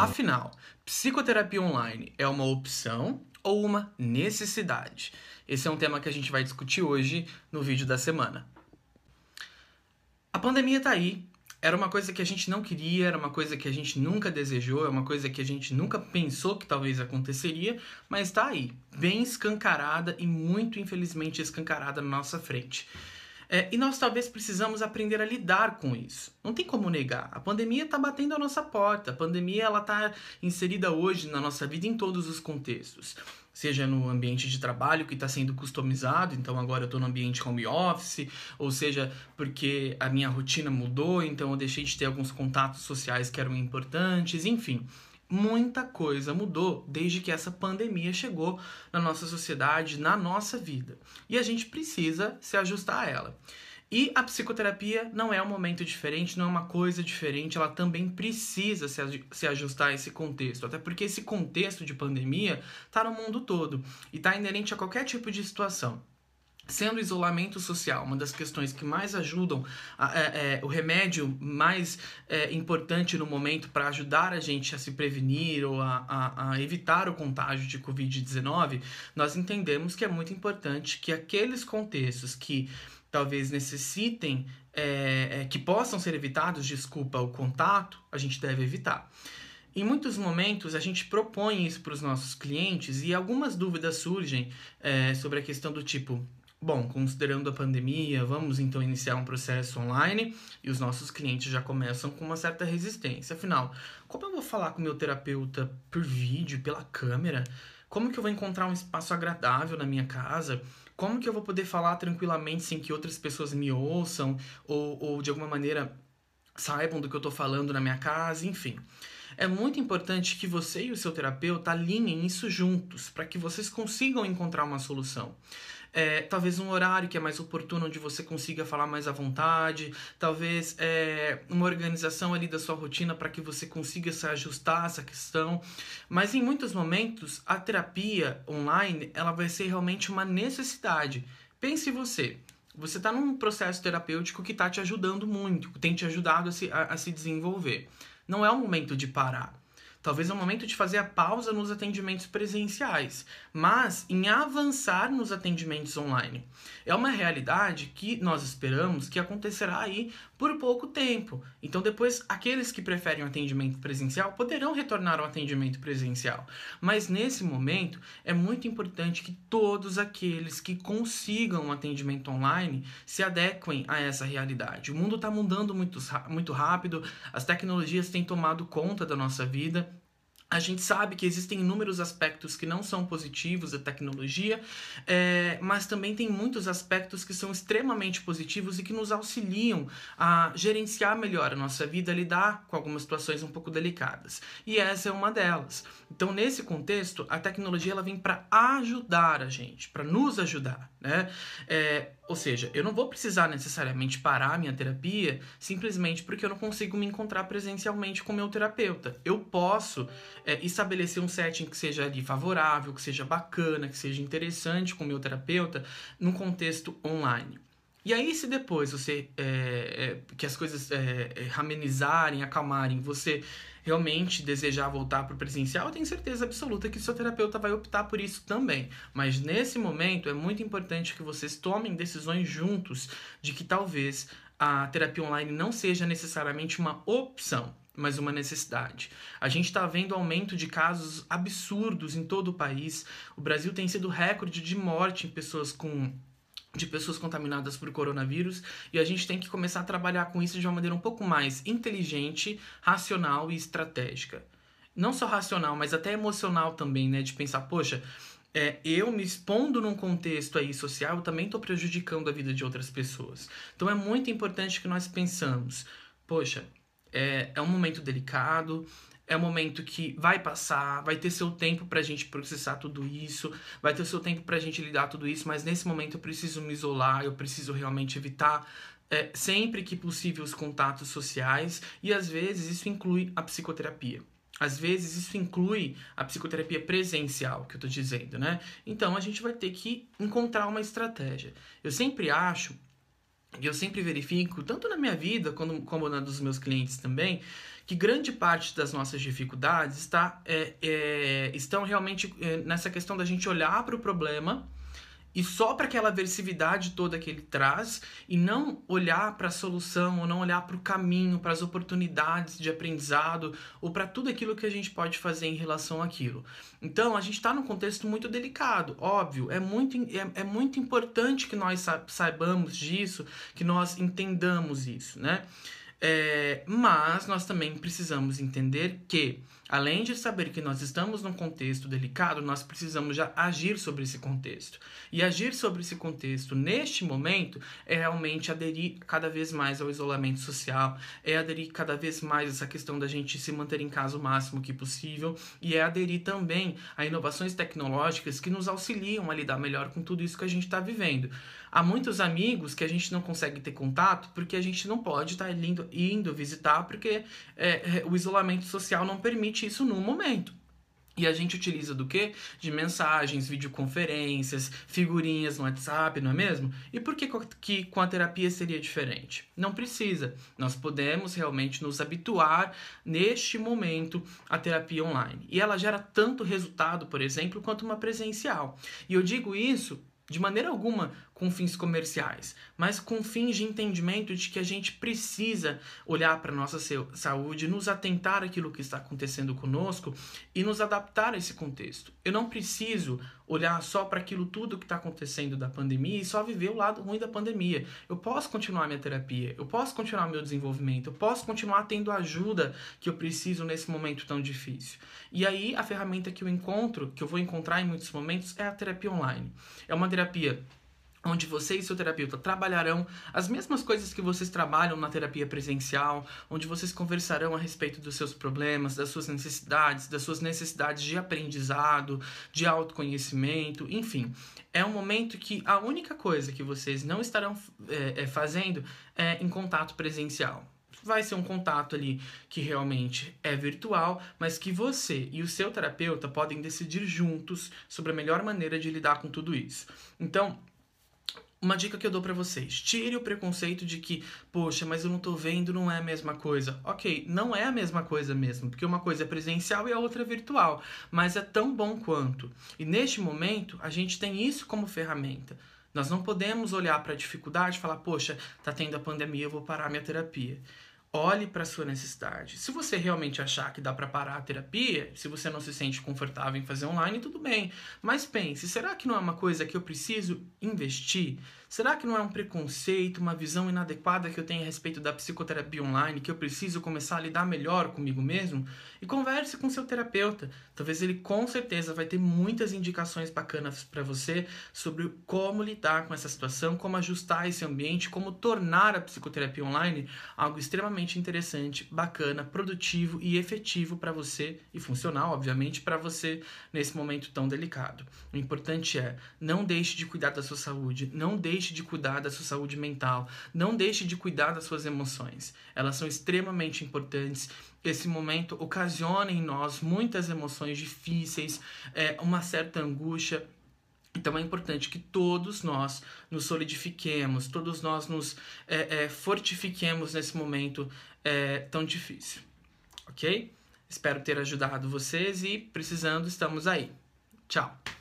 Afinal, psicoterapia online é uma opção ou uma necessidade? Esse é um tema que a gente vai discutir hoje no vídeo da semana. A pandemia tá aí. Era uma coisa que a gente não queria, era uma coisa que a gente nunca desejou, é uma coisa que a gente nunca pensou que talvez aconteceria, mas tá aí, bem escancarada e muito infelizmente escancarada na nossa frente. É, e nós talvez precisamos aprender a lidar com isso. Não tem como negar. A pandemia está batendo a nossa porta. A pandemia ela está inserida hoje na nossa vida em todos os contextos. Seja no ambiente de trabalho que está sendo customizado, então agora eu estou no ambiente home office, ou seja, porque a minha rotina mudou, então eu deixei de ter alguns contatos sociais que eram importantes, enfim muita coisa mudou desde que essa pandemia chegou na nossa sociedade, na nossa vida. E a gente precisa se ajustar a ela. E a psicoterapia não é um momento diferente, não é uma coisa diferente, ela também precisa se ajustar a esse contexto. Até porque esse contexto de pandemia está no mundo todo e está inerente a qualquer tipo de situação. Sendo o isolamento social uma das questões que mais ajudam, é, é, o remédio mais é, importante no momento para ajudar a gente a se prevenir ou a, a, a evitar o contágio de Covid-19, nós entendemos que é muito importante que aqueles contextos que talvez necessitem, é, é, que possam ser evitados, desculpa, o contato, a gente deve evitar. Em muitos momentos a gente propõe isso para os nossos clientes e algumas dúvidas surgem é, sobre a questão do tipo: Bom, considerando a pandemia, vamos então iniciar um processo online e os nossos clientes já começam com uma certa resistência. Afinal, como eu vou falar com meu terapeuta por vídeo, pela câmera? Como que eu vou encontrar um espaço agradável na minha casa? Como que eu vou poder falar tranquilamente sem que outras pessoas me ouçam ou, ou de alguma maneira saibam do que eu estou falando na minha casa? Enfim. É muito importante que você e o seu terapeuta alinhem isso juntos para que vocês consigam encontrar uma solução é, talvez um horário que é mais oportuno, onde você consiga falar mais à vontade, talvez é, uma organização ali da sua rotina para que você consiga se ajustar a essa questão. Mas em muitos momentos, a terapia online ela vai ser realmente uma necessidade. Pense você. Você está num processo terapêutico que está te ajudando muito, tem te ajudado a se, a, a se desenvolver. Não é o momento de parar. Talvez é o momento de fazer a pausa nos atendimentos presenciais, mas em avançar nos atendimentos online. É uma realidade que nós esperamos que acontecerá aí por pouco tempo. Então, depois, aqueles que preferem o atendimento presencial poderão retornar ao atendimento presencial. Mas nesse momento, é muito importante que todos aqueles que consigam um atendimento online se adequem a essa realidade. O mundo está mudando muito, muito rápido, as tecnologias têm tomado conta da nossa vida a gente sabe que existem inúmeros aspectos que não são positivos da tecnologia, é, mas também tem muitos aspectos que são extremamente positivos e que nos auxiliam a gerenciar melhor a nossa vida, a lidar com algumas situações um pouco delicadas. E essa é uma delas. Então, nesse contexto, a tecnologia ela vem para ajudar a gente, para nos ajudar, né? É, ou seja, eu não vou precisar necessariamente parar minha terapia simplesmente porque eu não consigo me encontrar presencialmente com meu terapeuta. Eu posso é, estabelecer um setting que seja ali favorável, que seja bacana, que seja interessante com o meu terapeuta num contexto online. E aí, se depois você é, é, que as coisas é, é amenizarem, acalmarem, você realmente desejar voltar para o presencial, eu tenho certeza absoluta que o seu terapeuta vai optar por isso também. Mas nesse momento é muito importante que vocês tomem decisões juntos de que talvez a terapia online não seja necessariamente uma opção, mas uma necessidade. A gente está vendo aumento de casos absurdos em todo o país. O Brasil tem sido recorde de morte em pessoas com de pessoas contaminadas por coronavírus e a gente tem que começar a trabalhar com isso de uma maneira um pouco mais inteligente, racional e estratégica. Não só racional, mas até emocional também, né? De pensar, poxa, é, eu me expondo num contexto aí social, eu também estou prejudicando a vida de outras pessoas. Então é muito importante que nós pensamos, poxa, é, é um momento delicado, é um momento que vai passar, vai ter seu tempo pra gente processar tudo isso, vai ter seu tempo pra gente lidar tudo isso, mas nesse momento eu preciso me isolar, eu preciso realmente evitar é, sempre que possível os contatos sociais e às vezes isso inclui a psicoterapia. Às vezes isso inclui a psicoterapia presencial, que eu tô dizendo, né? Então a gente vai ter que encontrar uma estratégia. Eu sempre acho E eu sempre verifico, tanto na minha vida como, como na dos meus clientes também, que grande parte das nossas dificuldades está, é, é, estão realmente é, nessa questão da gente olhar para o problema e só para aquela aversividade toda que ele traz e não olhar para a solução ou não olhar para o caminho, para as oportunidades de aprendizado ou para tudo aquilo que a gente pode fazer em relação àquilo. Então, a gente está num contexto muito delicado, óbvio, é muito, é, é muito importante que nós saibamos disso, que nós entendamos isso, né? É, mas nós também precisamos entender que Além de saber que nós estamos num contexto delicado, nós precisamos já agir sobre esse contexto. E agir sobre esse contexto neste momento é realmente aderir cada vez mais ao isolamento social, é aderir cada vez mais essa questão da gente se manter em casa o máximo que possível e é aderir também a inovações tecnológicas que nos auxiliam a lidar melhor com tudo isso que a gente está vivendo. Há muitos amigos que a gente não consegue ter contato porque a gente não pode estar tá indo, visitar porque é, é, o isolamento social não permite isso no momento. E a gente utiliza do que? De mensagens, videoconferências, figurinhas no WhatsApp, não é mesmo? E por que, que com a terapia seria diferente? Não precisa. Nós podemos realmente nos habituar neste momento à terapia online. E ela gera tanto resultado, por exemplo, quanto uma presencial. E eu digo isso de maneira alguma com fins comerciais, mas com fins de entendimento de que a gente precisa olhar para nossa saúde, nos atentar àquilo que está acontecendo conosco e nos adaptar a esse contexto. Eu não preciso olhar só para aquilo tudo que está acontecendo da pandemia e só viver o lado ruim da pandemia. Eu posso continuar minha terapia, eu posso continuar meu desenvolvimento, eu posso continuar tendo a ajuda que eu preciso nesse momento tão difícil. E aí a ferramenta que eu encontro, que eu vou encontrar em muitos momentos, é a terapia online. É uma terapia onde você e seu terapeuta trabalharão as mesmas coisas que vocês trabalham na terapia presencial, onde vocês conversarão a respeito dos seus problemas, das suas necessidades, das suas necessidades de aprendizado, de autoconhecimento, enfim. É um momento que a única coisa que vocês não estarão é, fazendo é em contato presencial vai ser um contato ali que realmente é virtual, mas que você e o seu terapeuta podem decidir juntos sobre a melhor maneira de lidar com tudo isso. Então, uma dica que eu dou para vocês: tire o preconceito de que, poxa, mas eu não tô vendo, não é a mesma coisa. Ok, não é a mesma coisa mesmo, porque uma coisa é presencial e a outra é virtual, mas é tão bom quanto. E neste momento, a gente tem isso como ferramenta. Nós não podemos olhar para a dificuldade e falar, poxa, tá tendo a pandemia, eu vou parar minha terapia. Olhe para sua necessidade. Se você realmente achar que dá para parar a terapia, se você não se sente confortável em fazer online, tudo bem. Mas pense, será que não é uma coisa que eu preciso investir? Será que não é um preconceito, uma visão inadequada que eu tenho a respeito da psicoterapia online, que eu preciso começar a lidar melhor comigo mesmo? E converse com seu terapeuta. Talvez ele com certeza vai ter muitas indicações bacanas para você sobre como lidar com essa situação, como ajustar esse ambiente, como tornar a psicoterapia online algo extremamente interessante, bacana, produtivo e efetivo para você e funcional, obviamente, para você nesse momento tão delicado. O importante é não deixe de cuidar da sua saúde, não deixe deixe de cuidar da sua saúde mental, não deixe de cuidar das suas emoções. Elas são extremamente importantes. Esse momento ocasiona em nós muitas emoções difíceis, é, uma certa angústia. Então é importante que todos nós nos solidifiquemos, todos nós nos é, é, fortifiquemos nesse momento é, tão difícil. Ok? Espero ter ajudado vocês e precisando, estamos aí. Tchau!